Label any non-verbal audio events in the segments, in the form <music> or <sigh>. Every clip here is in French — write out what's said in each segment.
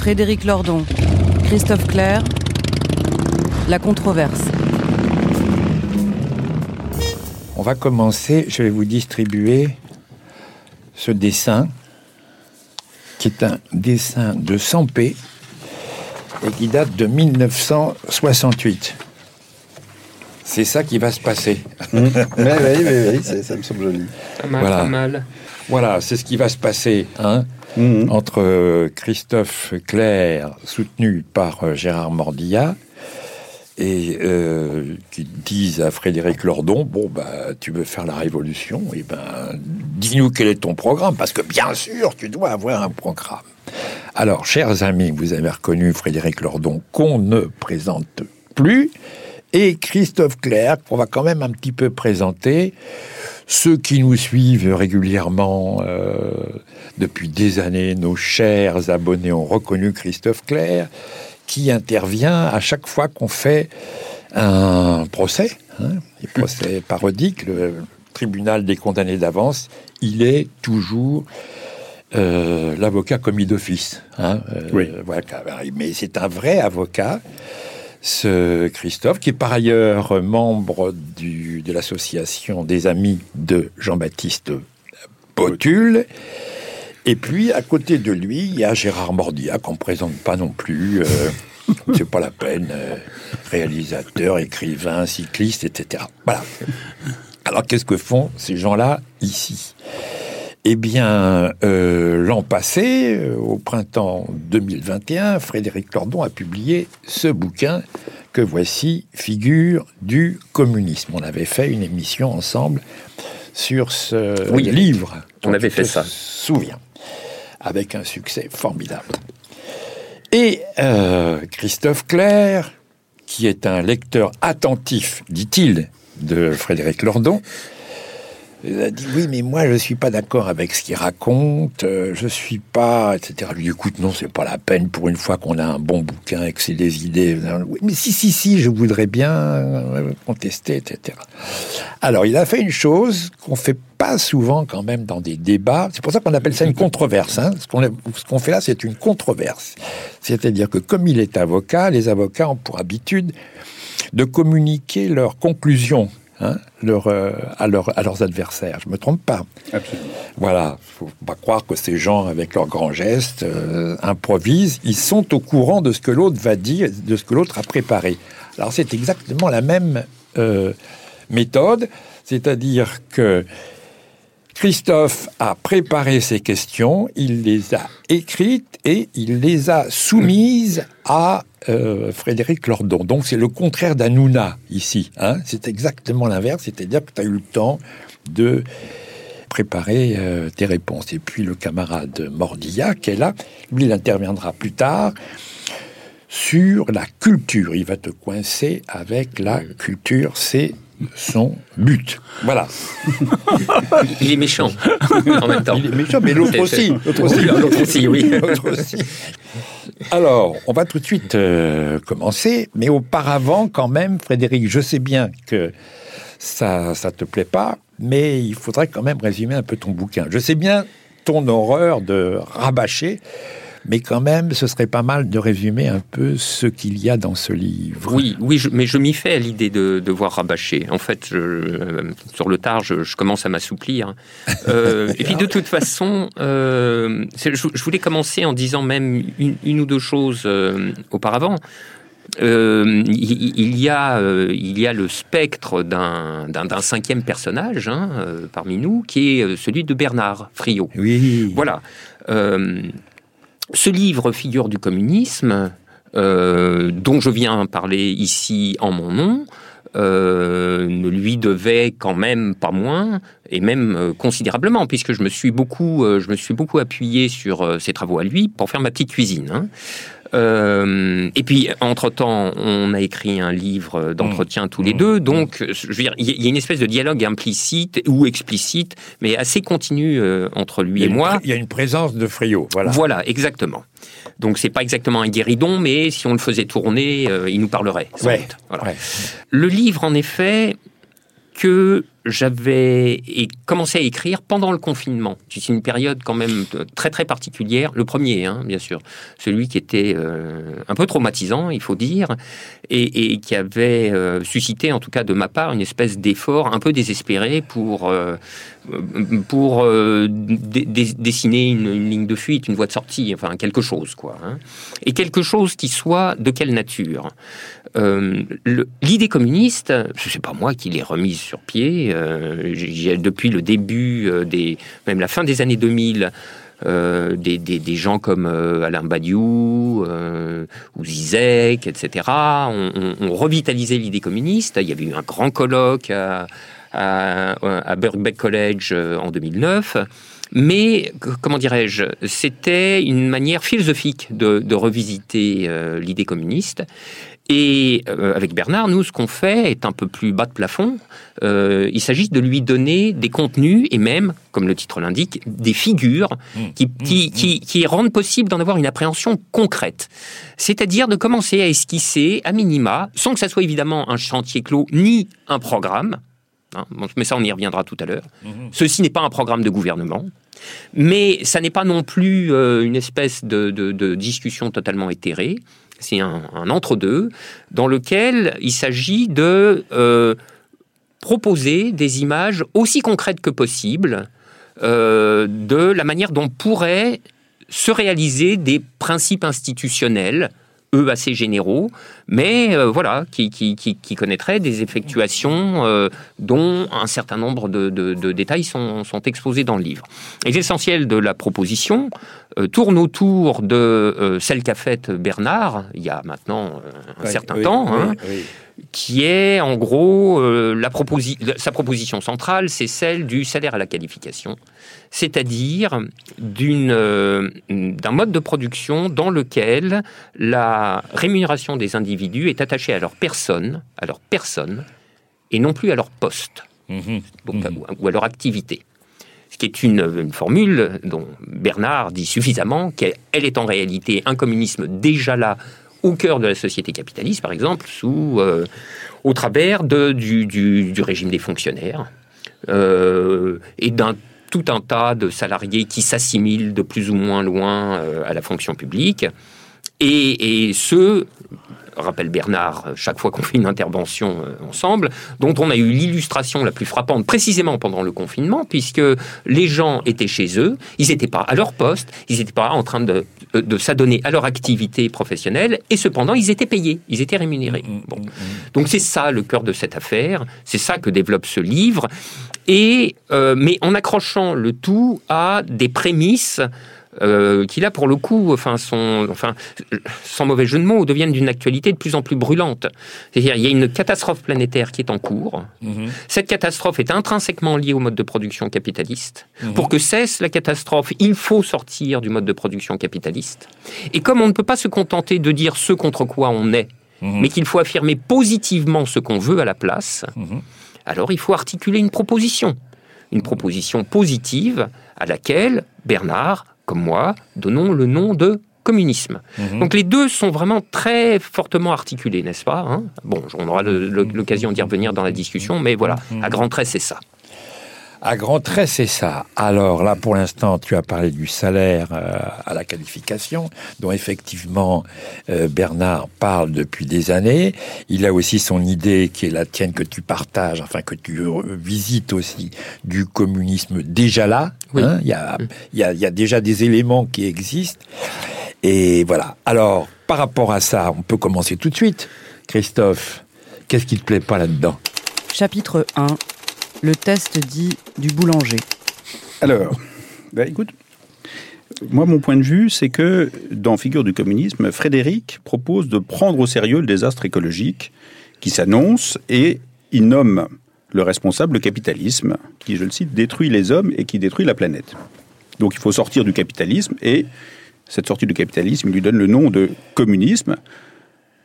Frédéric Lordon, Christophe Clair, La controverse. On va commencer, je vais vous distribuer ce dessin, qui est un dessin de Sampé et qui date de 1968. C'est ça qui va se passer. oui, oui, oui, ça me semble joli. Pas mal, Voilà. pas mal. Voilà, c'est ce qui va se passer hein, Mhm. entre euh, Christophe Clair, soutenu par euh, Gérard Mordillat, et euh, qui disent à Frédéric Lordon Bon, bah, tu veux faire la révolution Et ben, dis-nous quel est ton programme, parce que bien sûr, tu dois avoir un programme. Alors, chers amis, vous avez reconnu Frédéric Lordon qu'on ne présente plus, et Christophe Clair, qu'on va quand même un petit peu présenter. Ceux qui nous suivent régulièrement euh, depuis des années, nos chers abonnés ont reconnu Christophe Clair, qui intervient à chaque fois qu'on fait un procès, hein, les procès <laughs> parodiques, le tribunal des condamnés d'avance, il est toujours euh, l'avocat commis d'office. hein, euh, Oui. voilà, mais c'est un vrai avocat ce Christophe, qui est par ailleurs membre de l'association des amis de Jean-Baptiste Botul. Et puis, à côté de lui, il y a Gérard Mordia, qu'on ne présente pas non plus. euh, <laughs> c'est pas la peine. euh, réalisateur, écrivain, cycliste, etc. Voilà. Alors, qu'est-ce que font ces gens-là ici? Eh bien, euh, l'an passé, euh, au printemps 2021, Frédéric Lordon a publié ce bouquin que voici, Figure du communisme. On avait fait une émission ensemble sur ce Oui, livre. on avait fait ça. souviens, avec un succès formidable. Et euh, Christophe Clair, qui est un lecteur attentif, dit-il, de Frédéric Lordon, il a dit oui, mais moi je suis pas d'accord avec ce qu'il raconte, euh, je suis pas, etc. Lui écoute, non, c'est pas la peine pour une fois qu'on a un bon bouquin et que c'est des idées. Oui, mais si, si, si, je voudrais bien euh, contester, etc. Alors, il a fait une chose qu'on fait pas souvent quand même dans des débats. C'est pour ça qu'on appelle ça une controverse. hein. Ce qu'on fait là, c'est une controverse. C'est-à-dire que comme il est avocat, les avocats ont pour habitude de communiquer leurs conclusions hein, leur, euh, à, leur- à leurs adversaires. Je me trompe pas. Absolument. Voilà, faut pas croire que ces gens, avec leurs grands gestes, euh, improvisent. Ils sont au courant de ce que l'autre va dire, de ce que l'autre a préparé. Alors c'est exactement la même euh, méthode, c'est-à-dire que Christophe a préparé ses questions, il les a écrites et il les a soumises à euh, Frédéric Lordon. Donc c'est le contraire d'Anouna ici. Hein c'est exactement l'inverse, c'est-à-dire que tu as eu le temps de préparer euh, tes réponses. Et puis le camarade Mordilla, qui est là, lui, il interviendra plus tard sur la culture. Il va te coincer avec la culture. C'est son but. Voilà. <laughs> Il est méchant en même temps. Il est méchant, mais l'autre aussi. L'autre aussi. Oui, <laughs> l'autre aussi, oui. Aussi. Alors, on va tout de suite euh, commencer, mais auparavant, quand même, Frédéric, je sais bien que ça, ça te plaît pas, mais il faudrait quand même résumer un peu ton bouquin. Je sais bien ton horreur de rabâcher, mais quand même, ce serait pas mal de résumer un peu ce qu'il y a dans ce livre. Oui, oui, je- mais je m'y fais à l'idée de devoir rabâcher. En fait, je- euh, sur le tard, je, je commence à m'assouplir. Euh, <laughs> et puis, de toute façon, euh, je, voulais commencer en disant même une, une ou deux choses euh, auparavant. Euh, il, il y a, euh, il y a le spectre d'un d'un- d'un cinquième personnage hein, euh, parmi nous, qui est celui de Bernard Friot. Oui. Voilà. Ce livre, Figure du communisme, euh, dont je viens parler ici en mon nom, euh, ne lui devait quand même pas moins, et même euh, considérablement, puisque je me suis beaucoup, je me suis beaucoup appuyé sur ses travaux à lui pour faire ma petite cuisine. hein. Euh, et puis, entre-temps, on a écrit un livre d'entretien tous les deux. Donc, je veux dire, il y a- une espèce de dialogue implicite ou explicite, mais assez continu euh, entre lui et une moi. il y a une présence de Friot. Voilà. Voilà, exactement. Donc c'est pas exactement un guéridon, mais si on le faisait tourner, euh, il nous parlerait. sans Ouais, doute. Voilà. ouais. Le livre, en effet, que j'avais commencé à écrire pendant le confinement. C'est une période quand même très très particulière. Le premier, hein, bien sûr, celui qui était euh, un peu traumatisant, il faut dire, et, qui avait euh, suscité, en tout cas de ma part, une espèce d'effort un peu désespéré pour euh, pour dessiner une, ligne de fuite, une voie de sortie, enfin quelque chose quoi, hein. et quelque chose qui soit de quelle nature? L'idée communiste, ce n'est pas moi qui l'ai remise sur pied. Euh, depuis le début, euh, même la fin des années 2000, euh, des, gens comme Alain Badiou ou Zizek, etc., ont, revitalisé l'idée communiste. Il y avait eu un grand colloque à, à, Birkbeck College en 2009. Mais, comment dirais-je, c'était une manière philosophique de revisiter l'idée communiste. Et euh, avec Bernard, nous, ce qu'on fait est un peu plus bas de plafond. Euh, il s'agit de lui donner des contenus et même, comme le titre l'indique, des figures mmh. qui, mmh. qui, qui, qui, rendent possible d'en avoir une appréhension concrète. C'est-à-dire de commencer à esquisser à minima, sans que ça soit évidemment un chantier clos ni un programme. Hein, mais ça, on y reviendra tout à l'heure. Mmh. Ceci n'est pas un programme de gouvernement. Mais ça n'est pas non plus euh, une espèce de, de, de discussion totalement éthérée c'est un, entre-deux, dans lequel il s'agit de euh, proposer des images aussi concrètes que possible euh, de la manière dont pourraient se réaliser des principes institutionnels eux assez généraux, mais euh, voilà, qui, qui, qui, connaîtraient des effectuations euh, dont un certain nombre de, de, détails sont, sont, exposés dans le livre. Et l'essentiel de la proposition euh, tourne autour de celle qu'a faite Bernard il y a maintenant un certain temps. Hein, qui est en gros la sa proposition centrale, c'est celle du salaire à la qualification c'est-à-dire euh, d'un mode de production dans lequel la rémunération des individus est attachée à leur personne, à leur personne, et non plus à leur poste, mhm. Mhm. ou à leur activité. Ce qui est une, formule dont Bernard dit suffisamment qu'elle est en réalité un communisme déjà là au cœur de la société capitaliste, par exemple, euh, au travers du, régime des fonctionnaires euh, et d'un tout un tas de salariés qui s'assimilent de plus ou moins loin euh, à la fonction publique. Et, et ceux, rappelle Bernard, chaque fois qu'on fait une intervention euh, ensemble, dont on a eu l'illustration la plus frappante précisément pendant le confinement, puisque les gens étaient chez eux, ils n'étaient pas à leur poste, ils n'étaient pas en train de, de, s'adonner à leur activité professionnelle, et cependant ils étaient payés, ils étaient rémunérés. Mmh, mmh, bon. Mmh. Donc c'est ça le cœur de cette affaire, c'est ça que développe ce livre, et, euh, mais en accrochant le tout à des prémices euh, qui là pour le coup, enfin, sont, enfin, sans mauvais jeu de mots, deviennent d'une actualité de plus en plus brûlante. C'est-à-dire, il y a une catastrophe planétaire qui est en cours. Mhm. Cette catastrophe est intrinsèquement liée au mode de production capitaliste. Mhm. Pour que cesse la catastrophe, il faut sortir du mode de production capitaliste. Et comme on ne peut pas se contenter de dire ce contre quoi on est, mhm. mais qu'il faut affirmer positivement ce qu'on veut à la place, alors il faut articuler une proposition. Une proposition positive à laquelle Bernard, comme moi, donnons le nom de communisme. Mhm. Donc les deux sont vraiment très fortement articulés, n'est-ce pas hein? Bon, on aura l'occasion d'y revenir dans la discussion, mais voilà, à grands traits, c'est ça. À grands traits, c'est ça. Alors là, pour l'instant, tu as parlé du salaire euh, à la qualification, dont effectivement euh, Bernard parle depuis des années. Il a aussi son idée qui est la tienne que tu partages, enfin que tu visites aussi, du communisme déjà là. Hein. il, y a, il, y a, il y a déjà des éléments qui existent. Et voilà. Alors, par rapport à ça, on peut commencer tout de suite. Christophe, qu'est-ce qui te plaît pas là-dedans? Chapitre 1 le test dit du boulanger Alors, bah, écoute, moi, mon point de vue, c'est que dans Figure du communisme, Frédéric propose de prendre au sérieux le désastre écologique qui s'annonce et il nomme le responsable le capitalisme, qui, je le cite, détruit les hommes et qui détruit la planète. Donc il faut sortir du capitalisme et cette sortie du capitalisme, lui donne le nom de communisme.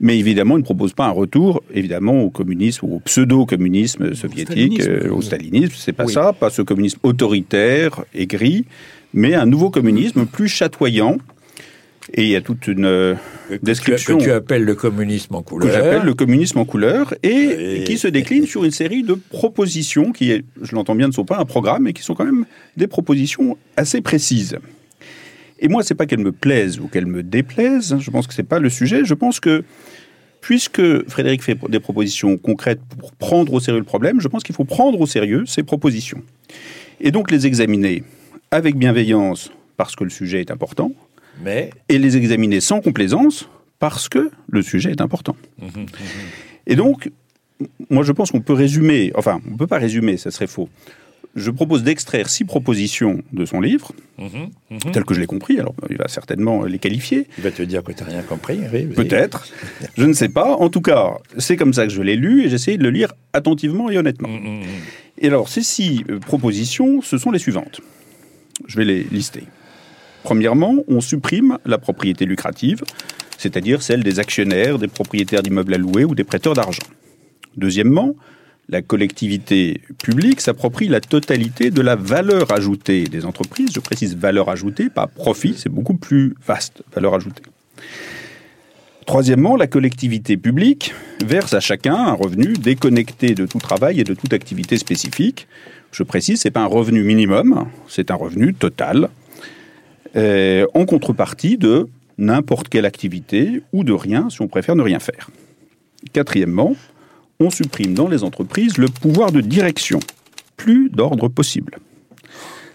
Mais évidemment, il ne propose pas un retour, évidemment, au communisme ou au pseudo-communisme soviétique, euh, au stalinisme. C'est pas ça, pas ce communisme autoritaire et gris, mais un nouveau communisme plus chatoyant, Et il y a toute une euh, Que description que tu appelles le communisme en que couleur. j'appelle le communisme en couleur et, Et- qui se décline <laughs> sur une série de propositions qui, je l'entends bien, ne sont pas un programme, mais qui sont quand même des propositions assez précises. Et moi, c'est pas qu'elles me plaisent ou qu'elles me déplaisent. Je pense que c'est pas le sujet. Je pense que puisque Frédéric fait des propositions concrètes pour prendre au sérieux le problème, je pense qu'il faut prendre au sérieux ces propositions et donc les examiner avec bienveillance parce que le sujet est important Mais et les examiner sans complaisance parce que le sujet est important. Mhm, Et donc, moi je pense qu'on peut résumer, enfin, on ne peut pas résumer, ça serait faux. Je propose d'extraire six propositions de son livre, mhm, mhm. telles que je l'ai compris, alors il va certainement les qualifier, il va te dire que tu n'as rien compris. oui, peut-être, <laughs> je ne sais pas. En tout cas, c'est comme ça que je l'ai lu et j'ai essayé de le lire attentivement et honnêtement. Mhm. Et alors, ces six euh, propositions, ce sont les suivantes. Je vais les lister. Premièrement, on supprime la propriété lucrative, c'est-à-dire celle des actionnaires, des propriétaires d'immeubles à louer ou des prêteurs d'argent. Deuxièmement, la collectivité publique s'approprie la totalité de la valeur ajoutée des entreprises. Je précise valeur ajoutée, pas profit, c'est beaucoup plus vaste, valeur ajoutée. Troisièmement, la collectivité publique verse à chacun un revenu déconnecté de tout travail et de toute activité spécifique. Je précise, c'est pas un revenu minimum, c'est un revenu total, euh, en contrepartie de n'importe quelle activité ou de rien si on préfère ne rien faire. Quatrièmement, on supprime dans les entreprises le pouvoir de direction, plus d'ordre possible.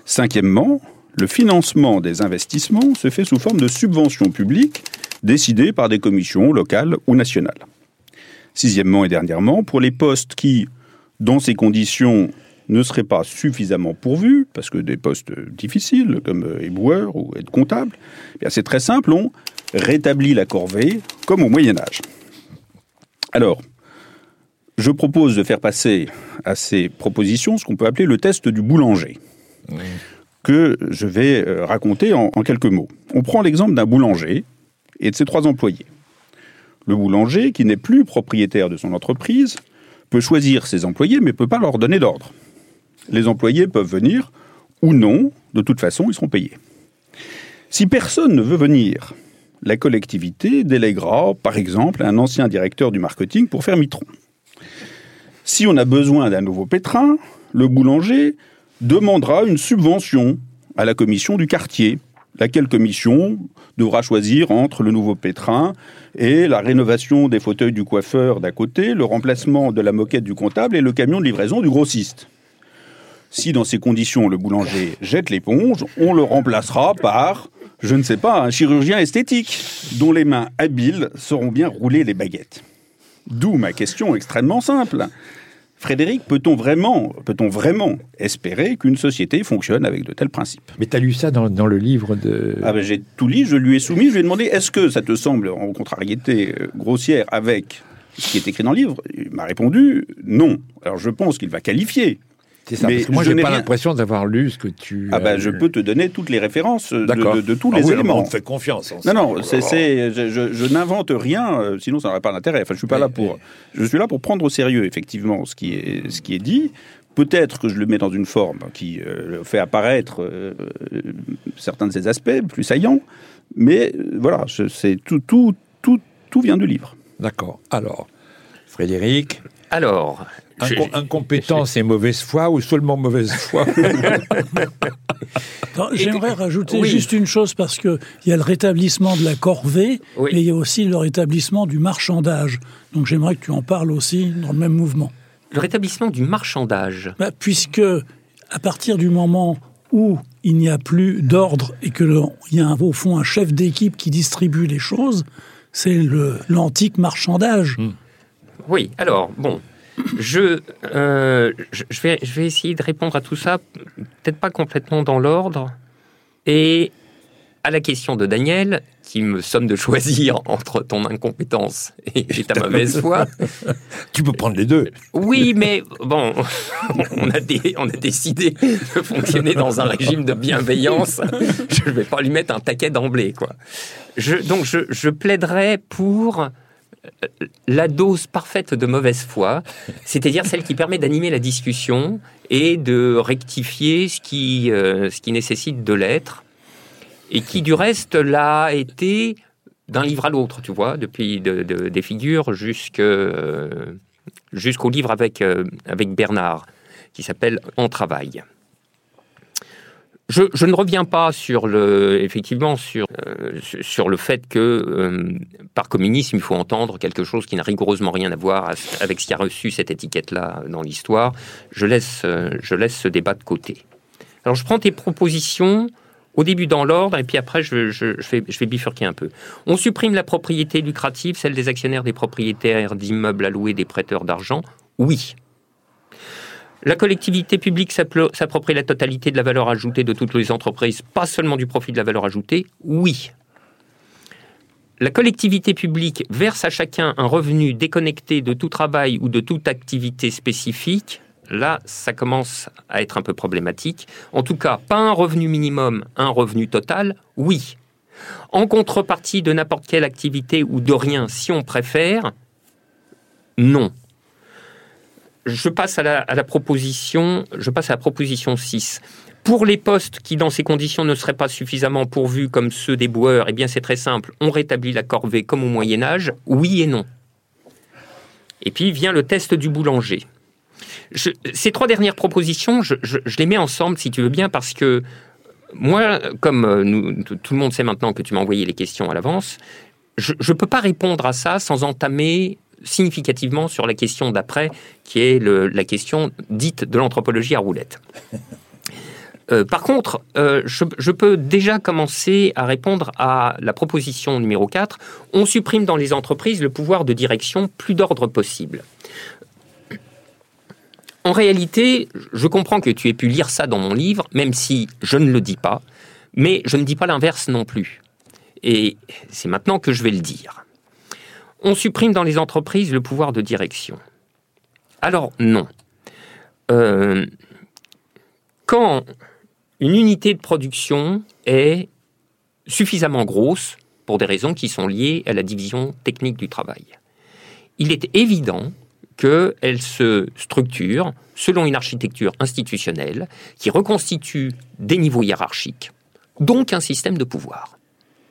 Cinquièmement, le financement des investissements se fait sous forme de subventions publiques décidées par des commissions locales ou nationales. Sixièmement et dernièrement, pour les postes qui, dans ces conditions, ne seraient pas suffisamment pourvus, parce que des postes difficiles, comme éboueur ou être comptable, eh c'est très simple, on rétablit la corvée, comme au Moyen Âge. Alors, je propose de faire passer à ces propositions ce qu'on peut appeler le test du boulanger, que je vais euh, raconter en, en quelques mots. On prend l'exemple d'un boulanger et de ses trois employés. Le boulanger, qui n'est plus propriétaire de son entreprise, peut choisir ses employés, mais ne peut pas leur donner d'ordre. Les employés peuvent venir ou non, de toute façon, ils seront payés. Si personne ne veut venir, la collectivité délèguera, par exemple, un ancien directeur du marketing pour faire mitron. Si on a besoin d'un nouveau pétrin, le boulanger demandera une subvention à la commission du quartier, laquelle commission devra choisir entre le nouveau pétrin et la rénovation des fauteuils du coiffeur d'à côté, le remplacement de la moquette du comptable et le camion de livraison du grossiste. Si dans ces conditions le boulanger jette l'éponge, on le remplacera par, je ne sais pas, un chirurgien esthétique dont les mains habiles sauront bien rouler les baguettes. D'où ma question extrêmement simple. Frédéric, peut-on vraiment, peut-on vraiment espérer qu'une société fonctionne avec de tels principes? Mais tu as lu ça dans, dans le livre de. ah ben, J'ai tout lu, je lui ai soumis, je lui ai demandé est-ce que ça te semble en contrariété euh, grossière avec ce qui est écrit dans le livre? Il m'a répondu non. Alors je pense qu'il va qualifier. C'est ça, mais parce que moi, je n'ai pas rien- l'impression d'avoir lu ce que tu. Ah as ben, je peux te donner toutes les références de, D'accord. de- de tous Ah les oui, éléments. On te fait confiance. Non, non, c'est, c'est- je, je- je n'invente rien, euh, sinon ça n'aurait pas d'intérêt. Enfin, je suis pas là pour, je suis là pour prendre au sérieux effectivement ce qui est, ce qui est dit. Peut-être que je le mets dans une forme qui euh, fait apparaître euh, euh, certains de ses aspects plus saillants, mais euh, voilà, je- c'est tout, tout, tout, tout vient du livre. D'accord. Alors, Frédéric, Alors, incompétence et mauvaise foi ou seulement mauvaise foi <laughs> J'aimerais rajouter oui. juste une chose parce que il y a le rétablissement de la corvée, Oui. mais il y a aussi le rétablissement du marchandage. Donc j'aimerais que tu en parles aussi dans le même mouvement. le rétablissement du marchandage. Bah, puisque à partir du moment où il n'y a plus d'ordre et que le- il y a un- au fond un chef d'équipe qui distribue les choses, c'est l'antique marchandage. Oui, alors, bon, je, euh, je, vais, je vais essayer de répondre à tout ça, peut-être pas complètement dans l'ordre. Et à la question de Daniel, qui me somme de choisir <laughs> entre ton incompétence et, et ta mauvaise foi. Tu peux prendre les deux. Oui, mais bon, <laughs> on a, dé- on a décidé de fonctionner dans un régime de bienveillance. Je ne vais pas lui mettre un taquet d'emblée, quoi. Je, donc, je, je plaiderais pour la dose parfaite de mauvaise foi, c'est-à-dire celle qui permet d'animer la discussion et de rectifier ce qui, euh, ce qui nécessite de l'être. et qui du reste l'a été d'un livre à l'autre, tu vois, depuis des figures jusqu'au livre avec, avec Bernard, qui s'appelle En travail. Je, ne reviens pas sur le, effectivement, sur, euh, le fait que euh, par communisme, il faut entendre quelque chose qui n'a rigoureusement rien à voir avec ce qui a reçu cette étiquette-là dans l'histoire. Je laisse, euh, je laisse ce débat de côté. Alors, je prends tes propositions au début dans l'ordre, et puis après, je vais bifurquer un peu. On supprime la propriété lucrative, celle des actionnaires, des propriétaires d'immeubles alloués, des prêteurs d'argent? Oui. La collectivité publique s'approprie la totalité de la valeur ajoutée de toutes les entreprises, pas seulement du profit de la valeur ajoutée Oui. La collectivité publique verse à chacun un revenu déconnecté de tout travail ou de toute activité spécifique. Là, ça commence à être un peu problématique. En tout cas, pas un revenu minimum, un revenu total, oui. En contrepartie de n'importe quelle activité ou de rien, si on préfère, non je passe à la, proposition, je passe à la proposition 6. Pour les postes qui, dans ces conditions, ne seraient pas suffisamment pourvus comme ceux des boueurs, eh bien, c'est très simple. On rétablit la corvée comme au Moyen Âge, oui et non. Et puis vient le test du boulanger. ces trois dernières propositions, je, les mets ensemble, si tu veux bien, parce que moi, comme euh, tout le monde sait maintenant que tu m'as envoyé les questions à l'avance, je ne peux pas répondre à ça sans entamer significativement sur la question d'après, qui est la question dite de l'anthropologie à roulette. Euh, par contre, euh, je, peux déjà commencer à répondre à la proposition numéro 4. On supprime dans les entreprises le pouvoir de direction plus d'ordre possible. En réalité, je comprends que tu aies pu lire ça dans mon livre, même si je ne le dis pas, mais je ne dis pas l'inverse non plus. Et c'est maintenant que je vais le dire. On supprime dans les entreprises le pouvoir de direction. Alors non. Euh, quand une unité de production est suffisamment grosse pour des raisons qui sont liées à la division technique du travail, il est évident qu'elle se structure selon une architecture institutionnelle qui reconstitue des niveaux hiérarchiques, donc un système de pouvoir.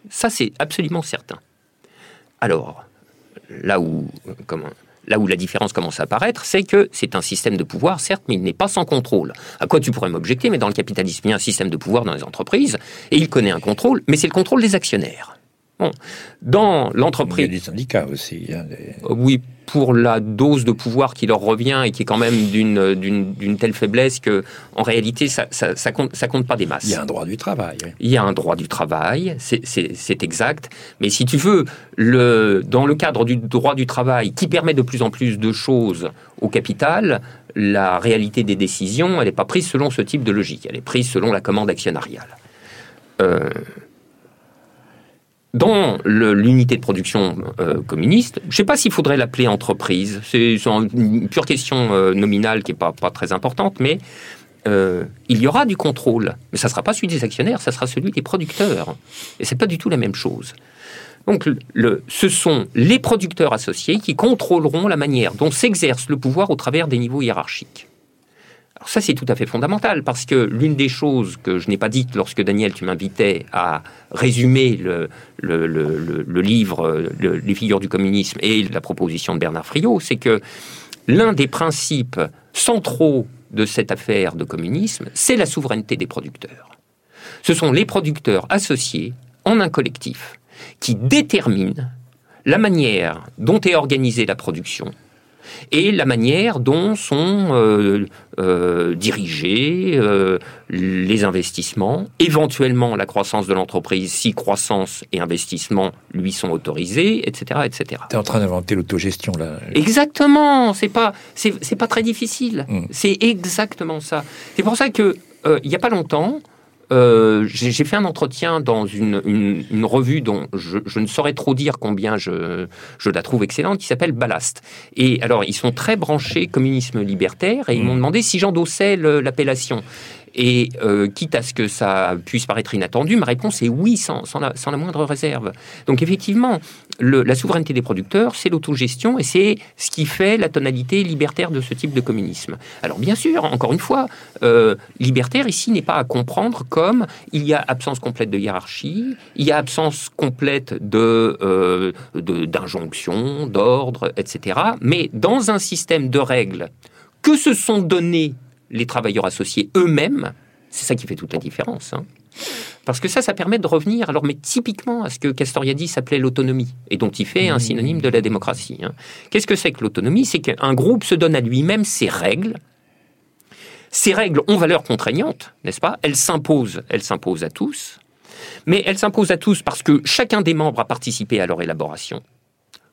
Ça, c'est absolument certain. Alors, là où, là où la différence commence à apparaître, c'est que c'est un système de pouvoir, certes, mais il n'est pas sans contrôle. À quoi tu pourrais m'objecter, mais dans le capitalisme, il y a un système de pouvoir dans les entreprises, et il connaît un contrôle, mais c'est le contrôle des actionnaires. Bon. Dans l'entreprise. Il y a des syndicats aussi. Hein, Oui, pour la dose de pouvoir qui leur revient et qui est quand même d'une, d'une, telle faiblesse que, en réalité, ça, ça, compte, ça compte pas des masses. Il y a un droit du travail. Il y a un droit du travail, c'est, exact. Mais si tu veux, le, dans le cadre du droit du travail qui permet de plus en plus de choses au capital, la réalité des décisions, elle n'est pas prise selon ce type de logique. Elle est prise selon la commande actionnariale. Euh, dans l'unité de production euh, communiste, je ne sais pas s'il faudrait l'appeler entreprise, c'est une pure question euh, nominale qui n'est pas, très importante, mais euh, il y aura du contrôle. Mais ça ne sera pas celui des actionnaires, ça sera celui des producteurs. Et ce n'est pas du tout la même chose. Donc ce sont les producteurs associés qui contrôleront la manière dont s'exerce le pouvoir au travers des niveaux hiérarchiques. Ça, c'est tout à fait fondamental, parce que l'une des choses que je n'ai pas dites lorsque, Daniel, tu m'invitais à résumer le, livre Les figures du communisme et la proposition de Bernard Friot, c'est que l'un des principes centraux de cette affaire de communisme, c'est la souveraineté des producteurs. Ce sont les producteurs associés en un collectif qui déterminent la manière dont est organisée la production, et la manière dont sont euh, euh, dirigés euh, les investissements, éventuellement la croissance de l'entreprise, si croissance et investissement lui sont autorisés, etc. etc. Tu es en train d'inventer l'autogestion là. Exactement, c'est pas, c'est, pas très difficile. Hmm. C'est exactement ça. C'est pour ça que il n'y a pas longtemps, euh, j'ai fait un entretien dans une, une, revue dont je, je, ne saurais trop dire combien je, je la trouve excellente, qui s'appelle Ballast. Et alors, ils sont très branchés communisme libertaire et ils m'ont mmh. demandé si j'endossais l'appellation. Et euh, quitte à ce que ça puisse paraître inattendu, ma réponse est oui, sans, sans, la, moindre réserve. Donc effectivement, la souveraineté des producteurs, c'est l'autogestion et c'est ce qui fait la tonalité libertaire de ce type de communisme. Alors bien sûr, encore une fois, euh, libertaire ici n'est pas à comprendre comme il y a absence complète de hiérarchie, il y a absence complète de euh, d'injonction, d'ordre, etc. Mais dans un système de règles que se sont donnés les travailleurs associés eux-mêmes, c'est ça qui fait toute la différence. Hein. Parce que ça, ça permet de revenir, alors, mais typiquement à ce que Castoriadis appelait l'autonomie, et dont il fait un mmh. synonyme de la démocratie. Hein. Qu'est-ce que c'est que l'autonomie? C'est qu'un groupe se donne à lui-même ses règles. Ces règles ont valeur contraignante, n'est-ce pas? Elles s'imposent, elles s'imposent à tous, mais elles s'imposent à tous parce que chacun des membres a participé à leur élaboration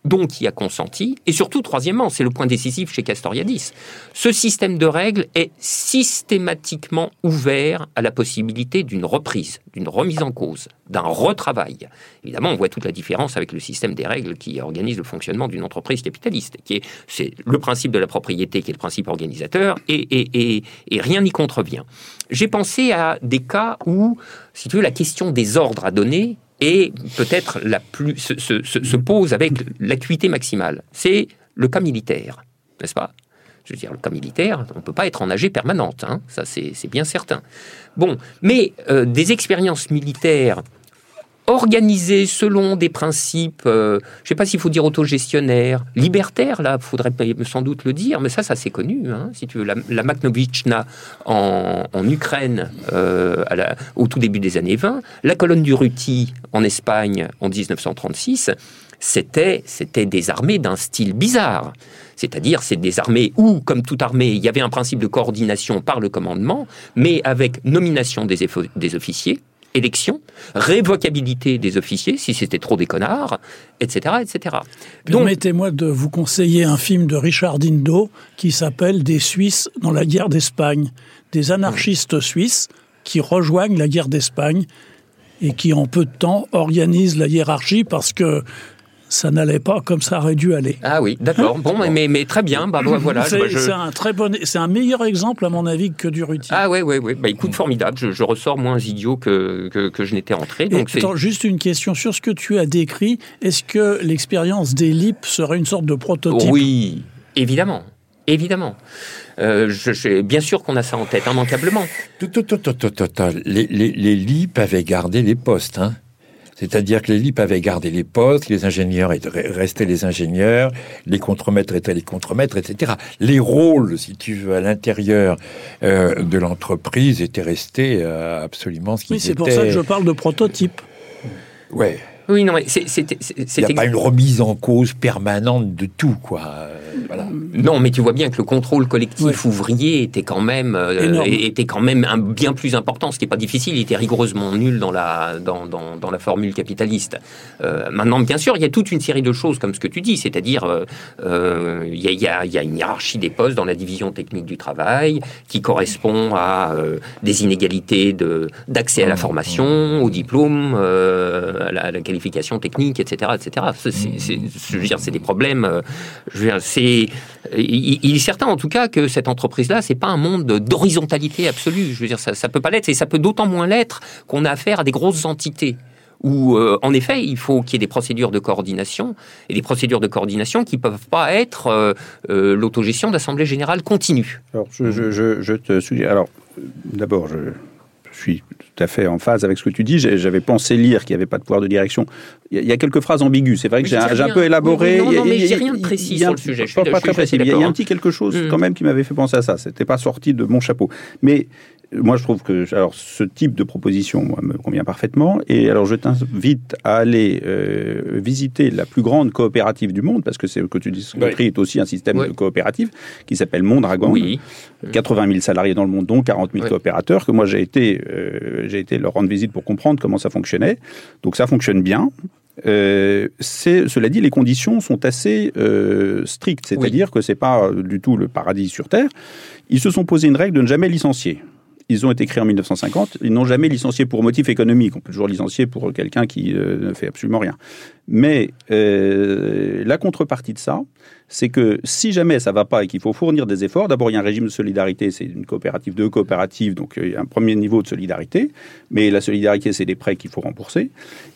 donc y a consenti. Et surtout, troisièmement, c'est le point décisif chez Castoriadis, ce système de règles est systématiquement ouvert à la possibilité d'une reprise, d'une remise en cause, d'un retravail. Évidemment, on voit toute la différence avec le système des règles qui organise le fonctionnement d'une entreprise capitaliste, qui est c'est le principe de la propriété qui est le principe organisateur, et, et, et rien n'y contrevient. J'ai pensé à des cas où, si tu veux, la question des ordres à donner et peut-être la plus se, se, se pose avec l'acuité maximale. C'est le cas militaire, n'est-ce pas? Je veux dire, le cas militaire, on ne peut pas être en âge permanente, hein, ça c'est bien certain. Bon, mais euh, des expériences militaires organisé selon des principes, euh, je ne sais pas s'il faut dire autogestionnaire, libertaire, là, faudrait sans doute le dire, mais ça, ça c'est connu. Hein, si tu veux, la, la en, en, Ukraine euh, à la, au tout début des années 20, la colonne du Ruti en Espagne en 1936, c'était c'était des armées d'un style bizarre. C'est-à-dire, c'est des armées où, comme toute armée, il y avait un principe de coordination par le commandement, mais avec nomination des, des officiers, élection, révocabilité des officiers si c'était trop des connards, etc. etc. Permettez-moi de vous conseiller un film de Richard Dindo qui s'appelle Des Suisses dans la guerre d'Espagne. Des anarchistes suisses qui rejoignent la guerre d'Espagne et qui en peu de temps organisent la hiérarchie parce que ça n'allait pas comme ça aurait dû aller. Ah oui, d'accord. bon, mais, mais, très bien. Bah, voilà. C'est un très bon, c'est un meilleur exemple à mon avis que du Ruti. Ah oui, oui, oui. Bah, écoute, formidable. Je, ressors moins idiot que, que, je n'étais entré. Donc attends, juste une question sur ce que tu as décrit. Est-ce que l'expérience des LIP serait une sorte de prototype? Oui, évidemment, évidemment. Euh, je, bien sûr qu'on a ça en tête, immanquablement. Les, les, les LIP avaient gardé les postes, hein c'est-à-dire que les LIP avaient gardé les postes, les ingénieurs restaient les ingénieurs, les contremaîtres étaient les contremaîtres, etc. Les rôles, si tu veux, à l'intérieur euh, de l'entreprise étaient restés euh, absolument ce qu'ils étaient. Oui, c'est pour ça que je parle de prototype. Ouais. Oui, non, c'est. Il n'y a pas une remise en cause permanente de tout, quoi. Non, mais tu vois bien que le contrôle collectif ouvrier était quand même euh, était quand même un, bien plus important, ce qui n'est pas difficile. Il était rigoureusement nul dans la dans, dans, dans la formule capitaliste. Euh, maintenant, bien sûr, il y a toute une série de choses comme ce que tu dis, c'est-à-dire euh, il, y a, il, y a, il y, a, une hiérarchie des postes dans la division technique du travail qui correspond à des inégalités de d'accès à la formation, au diplôme, à la, qualification technique, etc., etc. C'est, je veux dire, c'est des problèmes. Je veux dire, c'est il, est certain en tout cas que cette entreprise-là, c'est pas un monde d'horizontalité absolue. Je veux dire, ça, ça peut pas l'être, et ça peut d'autant moins l'être qu'on a affaire à des grosses entités où, euh, en effet, il faut qu'il y ait des procédures de coordination, et des procédures de coordination qui ne peuvent pas être euh, euh, l'autogestion d'assemblée générale continue. Alors, je, je, te souviens. Alors, d'abord, je, je suis tout à fait en phase avec ce que tu dis. J'avais pensé lire qu'il n'y avait pas de pouvoir de direction. Il y a quelques phrases ambiguës. C'est vrai que j'ai un peu élaboré. non, non, mais j'ai rien de précis sur le sujet. Pas, très précis. Il y a un petit quelque chose mm. quand même qui m'avait fait penser à ça. C'était pas sorti de mon chapeau. Mais moi, je trouve que alors ce type de proposition moi, me convient parfaitement. Et alors, je t'invite à aller euh, visiter la plus grande coopérative du monde, parce que c'est que tu dis que est aussi un système de coopérative qui s'appelle Mondragon. Oui. 80 000 salariés dans le monde, dont 40 000 coopérateurs. Que moi, j'ai été, euh, j'ai été leur rendre visite pour comprendre comment ça fonctionnait. Donc, ça fonctionne bien. Euh, cela dit, les conditions sont assez euh, strictes, c'est-à-dire que c'est pas du tout le paradis sur terre. Ils se sont posé une règle de ne jamais licencier. Ils ont été créés en 1950. Ils n'ont jamais licencié pour motif économique. On peut toujours licencier pour quelqu'un qui euh, ne fait absolument rien. Mais euh, la contrepartie de ça, c'est que si jamais ça va pas et qu'il faut fournir des efforts, d'abord il y a un régime de solidarité, c'est une coopérative, deux coopératives, donc euh, il y a un premier niveau de solidarité. Mais la solidarité, c'est des prêts qu'il faut rembourser.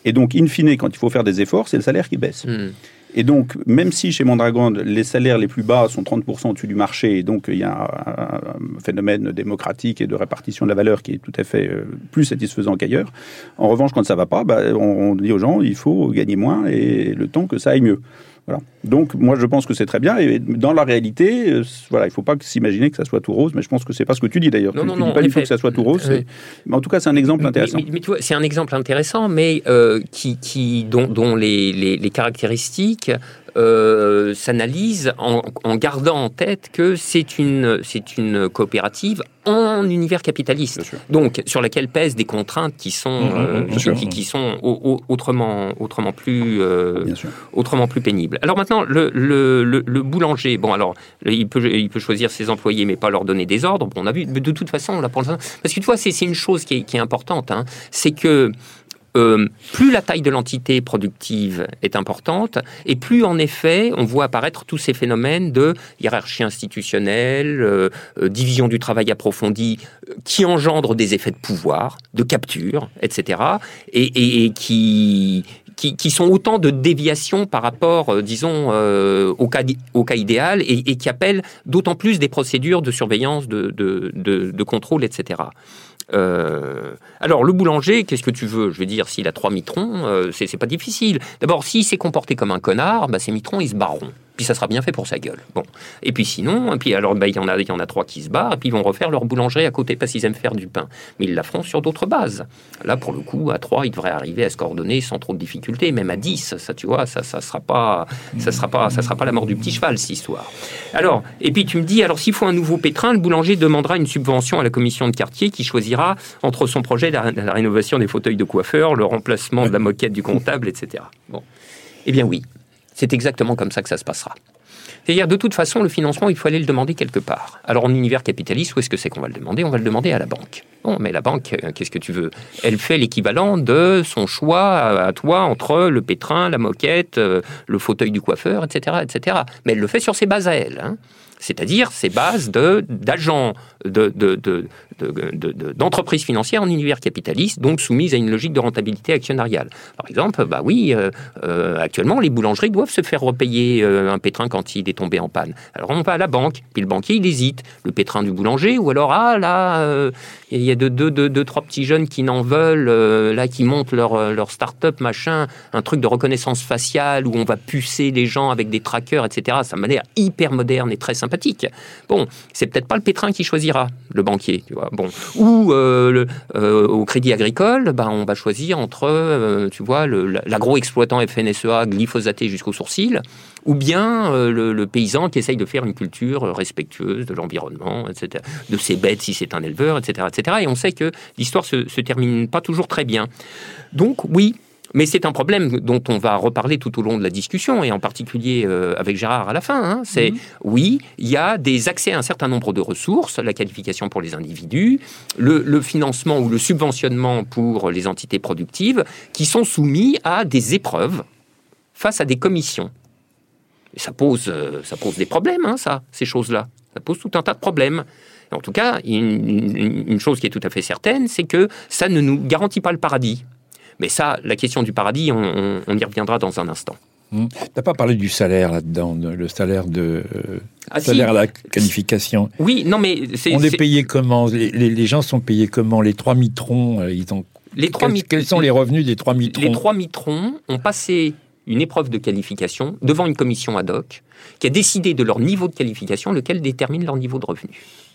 Et donc, in fine, quand il faut faire des efforts, c'est le salaire qui baisse. Hmm. Et donc, même si chez Mondragon, les salaires les plus bas sont 30% au-dessus du marché, et donc il y a un, phénomène démocratique et de répartition de la valeur qui est tout à fait euh, plus satisfaisant qu'ailleurs. En revanche, quand ça va pas, bah, on, on dit aux gens, il faut gagner moins et le temps que ça aille mieux. Voilà. Donc, moi, je pense que c'est très bien. Et dans la réalité, euh, voilà, il ne faut pas s'imaginer que ça soit tout rose, mais je pense que c'est pas ce que tu dis d'ailleurs. Non, Tu non, ne non, dis pas du tout que ça soit tout rose. C'est- Mais en tout cas, c'est un exemple intéressant. Mais, mais- mais tu vois, c'est un exemple intéressant, mais euh, qui, qui, dont, dont les, les- les caractéristiques euh, s'analysent en, en gardant en tête que c'est une, c'est une coopérative en univers capitaliste, donc sur laquelle pèsent des contraintes qui sont, Mhm, euh, bien qui, sûr. qui- qui sont au- au- autrement, autrement plus euh, autrement plus pénible. Alors maintenant, le, le, le, le boulanger, bon alors, il peut, il peut choisir ses employés, mais pas leur donner des ordres. Bon, on a vu, de toute façon, là, pour l'instant, parce que tu vois, c'est c'est une chose qui est, qui est importante, hein, c'est que euh, plus la taille de l'entité productive est importante, et plus en effet on voit apparaître tous ces phénomènes de hiérarchie institutionnelle, euh, euh, division du travail approfondie, qui engendrent des effets de pouvoir, de capture, etc., et, qui, sont autant de déviations par rapport, disons, au, cas, idéal, et, qui appellent d'autant plus des procédures de surveillance, de contrôle, etc. Euh, alors, le boulanger, qu'est-ce que tu veux? Je veux dire, s'il a trois mitrons, euh, c'est pas difficile. D'abord, s'il s'est comporté comme un connard, bah, ces mitrons, ils se barreront. Puis ça sera bien fait pour sa gueule. Bon. Et puis sinon, puis alors, bah, il y en a, y en a trois qui se barrent, et puis ils vont refaire leur boulangerie à côté parce qu'ils aiment faire du pain. Mais ils la sur d'autres bases. Là, pour le coup, à trois, ils devraient arriver à se coordonner sans trop de difficultés. Même à 10, ça, tu vois, ça, ça sera pas, ça sera pas, ça sera pas la mort du petit cheval, cette histoire. Alors, et puis tu me dis, alors s'il faut un nouveau pétrin, le boulanger demandera une subvention à la commission de quartier qui choisira entre son projet la, la rénovation des fauteuils de coiffeur, le remplacement de la moquette du comptable, etc. Bon. Eh bien oui, c'est exactement comme ça que ça se passera. C'est-à-dire, de toute façon, le financement, il faut aller le demander quelque part. Alors, en univers capitaliste, où est-ce que c'est qu'on va le demander? On va le demander à la banque. Bon, mais la banque, euh, qu'est-ce que tu veux? Elle fait l'équivalent de son choix à, toi entre le pétrin, la moquette, euh, le fauteuil du coiffeur, etc., etc. Mais elle le fait sur ses bases à elle. hein. C'est-à-dire ses bases d'agents de, de- de- de- d'entreprises financières en univers capitaliste, donc soumises à une logique de rentabilité actionnariale. Par exemple, bah oui, euh, euh, actuellement, les boulangeries doivent se faire repayer euh, un pétrin quand il est tombé en panne. Alors on va à la banque, puis le banquier il hésite, le pétrin du boulanger, ou alors ah là, il y a deux, deux, deux, trois petits jeunes qui n'en veulent, là qui montent leur, leur start-up machin, un truc de reconnaissance faciale où on va pucer les gens avec des trackers, etc. Ça m'a l'air hyper moderne et très sympathique. Bon, c'est peut-être pas le pétrin qui choisira, le banquier, tu vois. Bon, ou euh, euh, au Crédit Agricole, ben, on va choisir entre, euh, tu vois, l'agro-exploitant FNSEA glyphosaté jusqu'au sourcil, ou bien le, paysan qui essaye de faire une culture respectueuse de l'environnement, etc., de ses bêtes si c'est un éleveur, etc., etc. Et on sait que l'histoire se, se termine pas toujours très bien. Donc oui. Mais c'est un problème dont on va reparler tout au long de la discussion, et en particulier euh, avec Gérard à la fin. hein. c'est oui, il y a des accès à un certain nombre de ressources, la qualification pour les individus, le, le financement ou le subventionnement pour les entités productives, qui sont soumis à des épreuves face à des commissions. Et ça pose, euh, ça pose des problèmes, hein, ça, ces choses-là. Ça pose tout un tas de problèmes. En tout cas, une, une- une chose qui est tout à fait certaine, c'est que ça ne nous garantit pas le paradis. Mais ça, la question du paradis, on, on- on y reviendra dans un instant. Hmm. T'as pas parlé du salaire là-dedans, de- le salaire de euh, Ah, si. à la qualification. Oui, non, mais c'est On est payé comment? Les, les- les gens sont payés comment? Les trois mitrons, euh, ils ont les trois quels, quels sont les revenus des trois mitrons? Les trois mitrons ont passé une épreuve de qualification devant une commission ad hoc qui a décidé de leur niveau de qualification, lequel détermine leur niveau de revenu.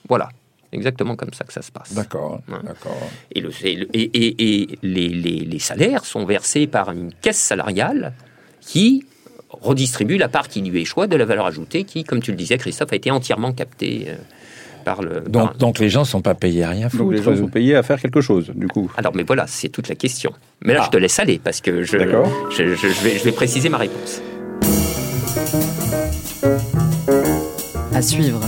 Voilà, exactement comme ça que ça se passe. D'accord, d'accord. Et, le- et le- et- et- et les, les- les salaires sont versés par une caisse salariale qui redistribue la part qui lui échoit de la valeur ajoutée qui, comme tu le disais, Christophe, a été entièrement captée euh, par le... par- Donc, donc les gens sont pas payés à rien Donc les foutre. gens sont payés à faire quelque chose, du coup. Alors, mais voilà, c'est toute la question. Mais là, Ah. je te laisse aller parce que je, D'accord. je, je- je vais, je vais préciser ma réponse. À suivre.